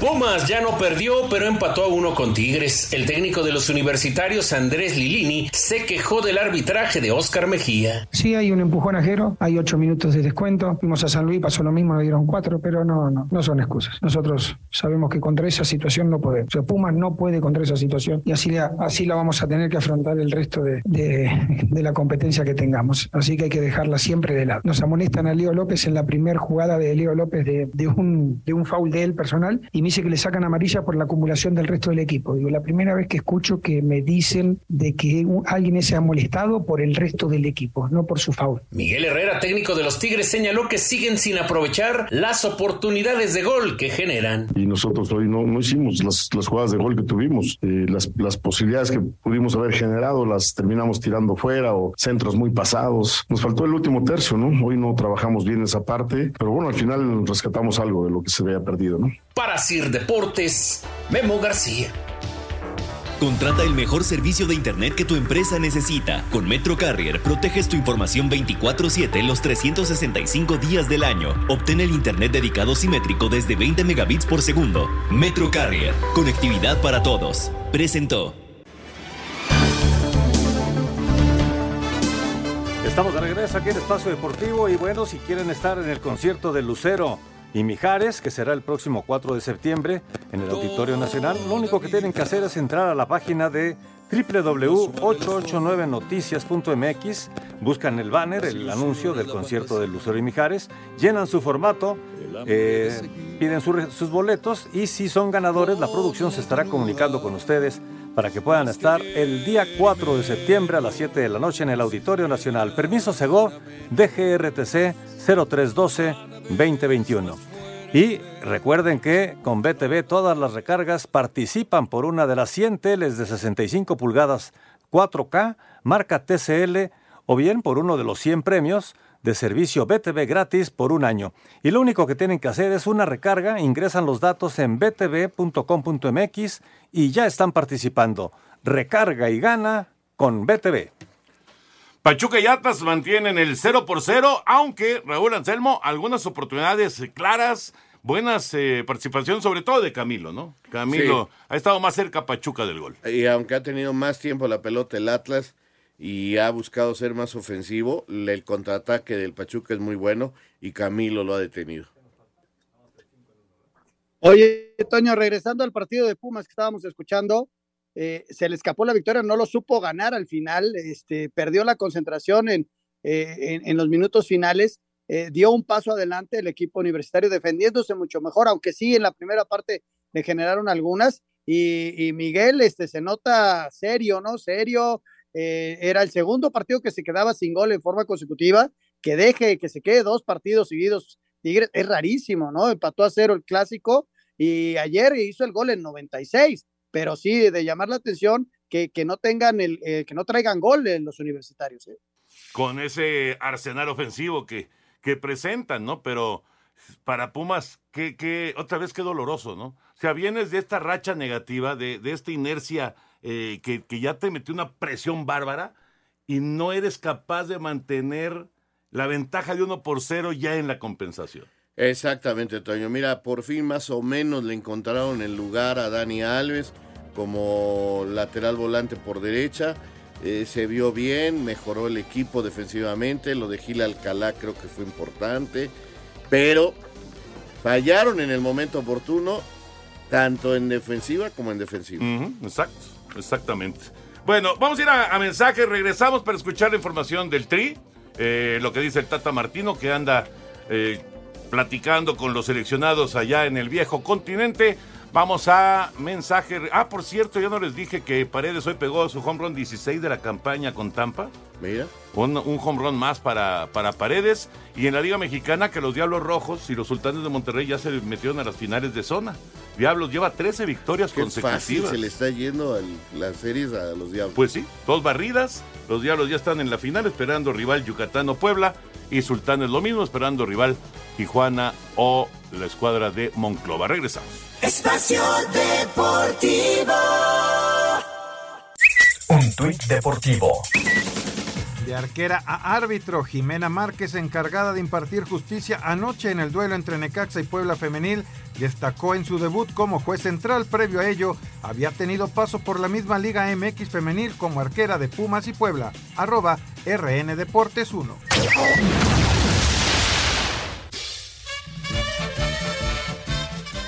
Pumas ya no perdió, pero empató a uno con Tigres. El técnico de los universitarios, Andrés Lilini, se quejó del arbitraje de Oscar Mejía. Sí, hay un empujón ajero, hay ocho minutos de descuento. Fuimos a San Luis, pasó lo mismo, nos dieron cuatro, pero no, no, no son excusas. Nosotros sabemos que contra esa situación no podemos. O sea, Pumas no puede contra esa situación y así, así la vamos a tener que afrontar el resto de, de, la competencia que tengamos. Así que hay que dejarla siempre de lado. Nos amonestan a Leo López en la primera jugada de Leo López de, de, un, de un foul de él personal y dice que le sacan amarilla por la acumulación del resto del equipo. Digo, la primera vez que escucho que me dicen de que alguien se ha molestado por el resto del equipo, no por su foul. Miguel Herrera, técnico de los Tigres, señaló que siguen sin aprovechar las oportunidades de gol que generan. Y nosotros hoy no, no hicimos las, las, jugadas de gol que tuvimos. Eh, las, las posibilidades que pudimos haber generado las terminamos tirando fuera o centros muy pasados. Nos faltó el último tercio, ¿no? Hoy no trabajamos bien esa parte, pero bueno, al final rescatamos algo de lo que se había perdido, ¿no? Para Sir Deportes, Memo García. Contrata el mejor servicio de Internet que tu empresa necesita. Con Metro Carrier proteges tu información 24/7 los 365 días del año. Obtén el Internet dedicado simétrico desde 20 megabits por segundo. Metro Carrier, conectividad para todos. Presentó. Estamos de regreso aquí en Espacio Deportivo y bueno, si quieren estar en el concierto de Lucero y Mijares, que será el próximo 4 de septiembre en el Auditorio Nacional. Lo único que tienen que hacer es entrar a la página de www.889noticias.mx, buscan el banner, el anuncio del concierto de Lucero y Mijares, llenan su formato, eh, piden sus boletos y si son ganadores, la producción se estará comunicando con ustedes para que puedan estar el día 4 de septiembre a las 7 de la noche en el Auditorio Nacional. Permiso Segov, DGRTC 0312-2021. Y recuerden que con BTV todas las recargas participan por una de las 100 teles de 65 pulgadas 4K, marca TCL, o bien por uno de los 100 premios de servicio BTV gratis por un año. Y lo único que tienen que hacer es una recarga, ingresan los datos en btv.com.mx y ya están participando. Recarga y gana con BTV. Pachuca y Atlas mantienen el 0 por 0, aunque Raúl Anselmo, algunas oportunidades claras, buenas eh, participación, sobre todo de Camilo, ¿no? Camilo ha estado más cerca Pachuca del gol. Y aunque ha tenido más tiempo la pelota el Atlas y ha buscado ser más ofensivo, el contraataque del Pachuca es muy bueno y Camilo lo ha detenido. Oye, Toño, regresando al partido de Pumas que estábamos escuchando, eh, se le escapó la victoria, no lo supo ganar al final, este, perdió la concentración en, eh, en, los minutos finales, eh, dio un paso adelante el equipo universitario defendiéndose mucho mejor, aunque sí en la primera parte le generaron algunas, y, Miguel este, se nota serio, ¿no? Serio, era el segundo partido que se quedaba sin gol en forma consecutiva, que deje, que se quede dos partidos seguidos Tigres, es rarísimo, ¿no? Empató a cero el clásico y ayer hizo el gol en 96 pero sí de llamar la atención que, que no tengan el, eh, que no traigan gol en los universitarios. ¿eh? Con ese arsenal ofensivo que, que presentan, ¿no? Pero para Pumas, que, que otra vez qué doloroso, ¿no? O sea, vienes de esta racha negativa, de, de esta inercia eh, que, que ya te metió una presión bárbara y no eres capaz de mantener la ventaja de uno por cero ya en la compensación. Exactamente, Toño. Mira, por fin más o menos le encontraron el lugar a Dani Alves como lateral volante por derecha. Eh, se vio bien, mejoró el equipo defensivamente. Lo de Gil Alcalá creo que fue importante. Pero fallaron en el momento oportuno, tanto en defensiva como en defensiva. exacto, exactamente. Bueno, vamos a ir a, mensaje. Regresamos para escuchar la información del Tri. Eh, lo que dice el Tata Martino, que anda eh, platicando con los seleccionados allá en el viejo continente. Vamos a mensaje. Ah, por cierto, ya no les dije que Paredes hoy pegó su home run 16 de la campaña con Tampa. Mira. Un, un home run más para, para Paredes. Y en la Liga Mexicana, que los Diablos Rojos y los Sultanes de Monterrey ya se metieron a las finales de zona. Diablos lleva 13 victorias Qué consecutivas. Fácil se le está yendo a las series a los Diablos. Pues sí, dos barridas. Los Diablos ya están en la final esperando rival Yucatán o Puebla. Y Sultanes lo mismo, esperando rival Tijuana o la escuadra de Monclova. Regresamos. Espacio Deportivo. Un tuit deportivo. De arquera a árbitro, Jimena Márquez, encargada de impartir justicia anoche en el duelo entre Necaxa y Puebla Femenil, destacó en su debut como juez central. Previo a ello, había tenido paso por la misma Liga MX Femenil como arquera de Pumas y Puebla. Arroba RN Deportes 1.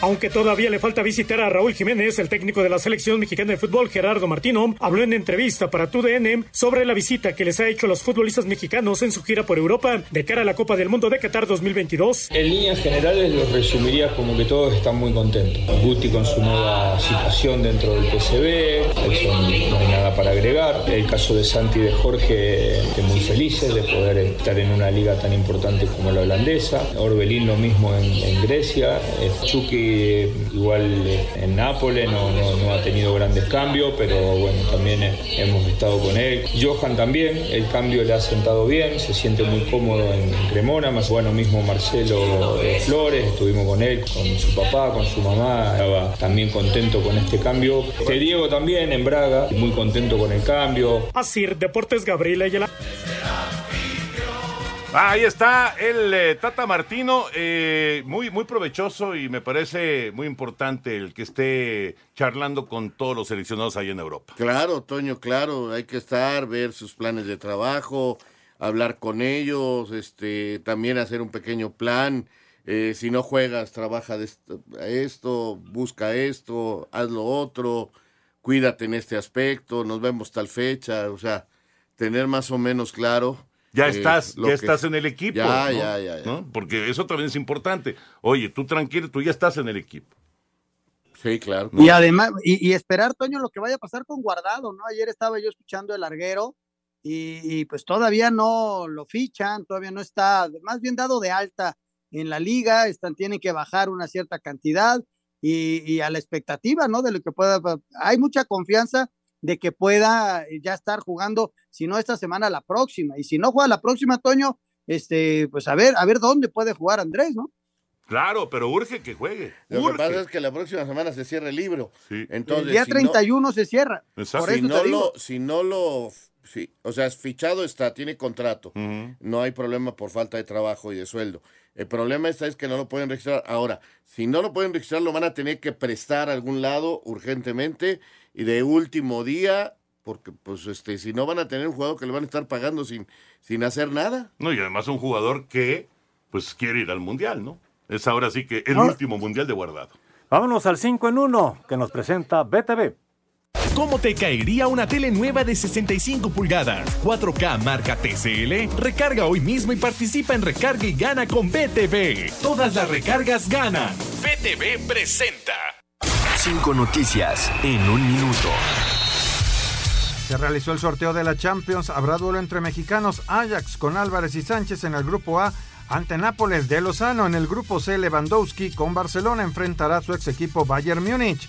Aunque todavía le falta visitar a Raúl Jiménez, el técnico de la selección mexicana de fútbol, Gerardo Martino, habló en entrevista para TUDN sobre la visita que les ha hecho a los futbolistas mexicanos en su gira por Europa de cara a la Copa del Mundo de Qatar 2022. En líneas generales lo resumiría como que todos están muy contentos. Guti con su nueva situación dentro del PCB, no hay nada para agregar. El caso de Santi y de Jorge, que muy felices de poder estar en una liga tan importante como la holandesa. Orbelín lo mismo en, Grecia. Chucky igual en Nápoles no, ha tenido grandes cambios, pero bueno, también hemos estado con él. Johan también, el cambio le ha sentado bien, se siente muy cómodo en Cremona, más bueno mismo Marcelo Flores, estuvimos con él, con su papá, con su mamá, estaba también contento con este cambio. Diego también en Braga, muy contento con el cambio. Así, Deportes Gabriela y Ahí está el eh, Tata Martino, eh, muy, muy provechoso y me parece muy importante el que esté charlando con todos los seleccionados ahí en Europa. Claro, Toño, claro, hay que estar, ver sus planes de trabajo, hablar con ellos, este, también hacer un pequeño plan. Eh, si no juegas, trabaja de esto, esto, busca esto, haz lo otro, cuídate en este aspecto, nos vemos tal fecha, o sea, tener más o menos claro ya estás, ya estás en el equipo. Ya, ya, ya, ¿no? Porque eso también es importante. Oye, tú tranquilo, tú ya estás en el equipo. Sí, claro. Y además, y, esperar, Toño, lo que vaya a pasar con Guardado, ¿no? Ayer estaba yo escuchando el larguero y, pues todavía no lo fichan, todavía no está, más bien dado de alta en la liga, están, tienen que bajar una cierta cantidad y, y a la expectativa, ¿no? De lo que pueda, hay mucha confianza de que pueda eh, ya estar jugando, si no esta semana, la próxima. Y si no juega la próxima, Toño, este, pues a ver, a ver dónde puede jugar Andrés, ¿no? Claro, pero urge que juegue. Lo urge. que pasa es que la próxima semana se cierra el libro. Entonces, el día si 31 se cierra. No, Por si, eso no te digo. lo, si no lo, sí, o sea, fichado está, tiene contrato. No hay problema por falta de trabajo y de sueldo. El problema está es que no lo pueden registrar. Ahora, si no lo pueden registrar, lo van a tener que prestar a algún lado urgentemente y de último día, porque pues este, si no van a tener un jugador que le van a estar pagando sin, sin hacer nada. No, y además un jugador que pues quiere ir al mundial, ¿no? Es ahora sí que el último mundial de guardado. Vámonos al 5 en 1 que nos presenta BTV. ¿Cómo te caería una tele nueva de 65 pulgadas? 4K marca TCL. Recarga hoy mismo y participa en Recarga y Gana con BTV. Todas las recargas ganan. BTV presenta. Cinco noticias en un minuto. Se realizó el sorteo de la Champions. Habrá duelo entre mexicanos Ajax con Álvarez y Sánchez en el grupo A. Ante Nápoles de Lozano en el grupo C, Lewandowski con Barcelona enfrentará a su ex equipo Bayern Múnich.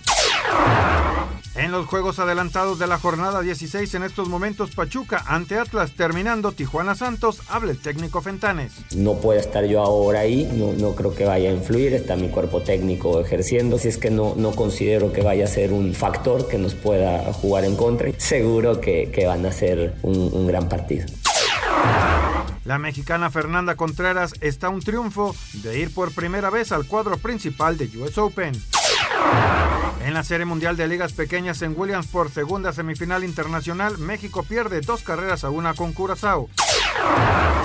En los juegos adelantados de la jornada 16 en estos momentos Pachuca ante Atlas terminando Tijuana Santos, habla el técnico Fentanes. No puedo estar yo ahora ahí, no, no creo que vaya a influir, está mi cuerpo técnico ejerciendo, si es que no, no considero que vaya a ser un factor que nos pueda jugar en contra. Seguro que, que van a ser un, un gran partido. La mexicana Fernanda Contreras está un triunfo de ir por primera vez al cuadro principal de US Open. En la Serie Mundial de Ligas Pequeñas en Williamsport, segunda semifinal internacional, México pierde dos carreras a una con Curazao.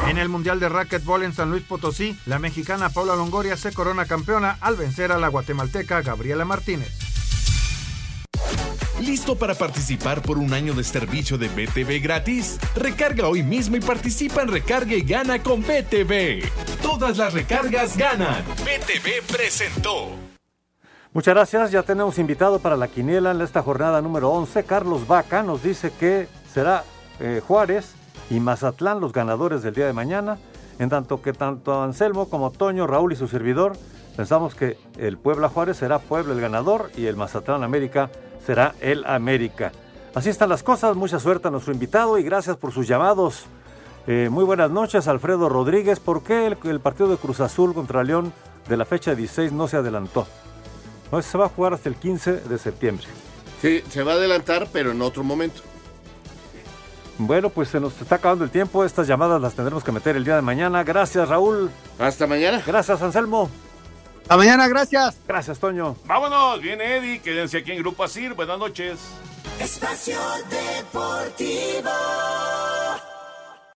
En el Mundial de Racquetball en San Luis Potosí, la mexicana Paula Longoria se corona campeona al vencer a la guatemalteca Gabriela Martínez. ¿Listo para participar por un año de servicio de BTV gratis? Recarga hoy mismo y participa en Recarga y Gana con BTV. Todas las recargas ganan. BTV presentó. Muchas gracias, ya tenemos invitado para la quiniela en esta jornada número 11. Carlos Vaca nos dice que será eh, Juárez y Mazatlán los ganadores del día de mañana, en tanto que tanto Anselmo como Toño, Raúl y su servidor pensamos que el Puebla Juárez será Puebla el ganador y el Mazatlán América será el América. Así están las cosas, mucha suerte a nuestro invitado y gracias por sus llamados. Eh, muy buenas noches, Alfredo Rodríguez. ¿Por qué el, el partido de Cruz Azul contra León de la fecha 16 no se adelantó? No, se va a jugar hasta el 15 de septiembre. Sí, se va a adelantar, pero en otro momento. Bueno, pues se nos está acabando el tiempo. Estas llamadas las tendremos que meter el día de mañana. Gracias, Raúl. Hasta mañana. Gracias, Anselmo. Hasta mañana, gracias. Gracias, Toño. Vámonos, viene Eddie, quédense aquí en Grupo Asir. Buenas noches. Espacio Deportivo.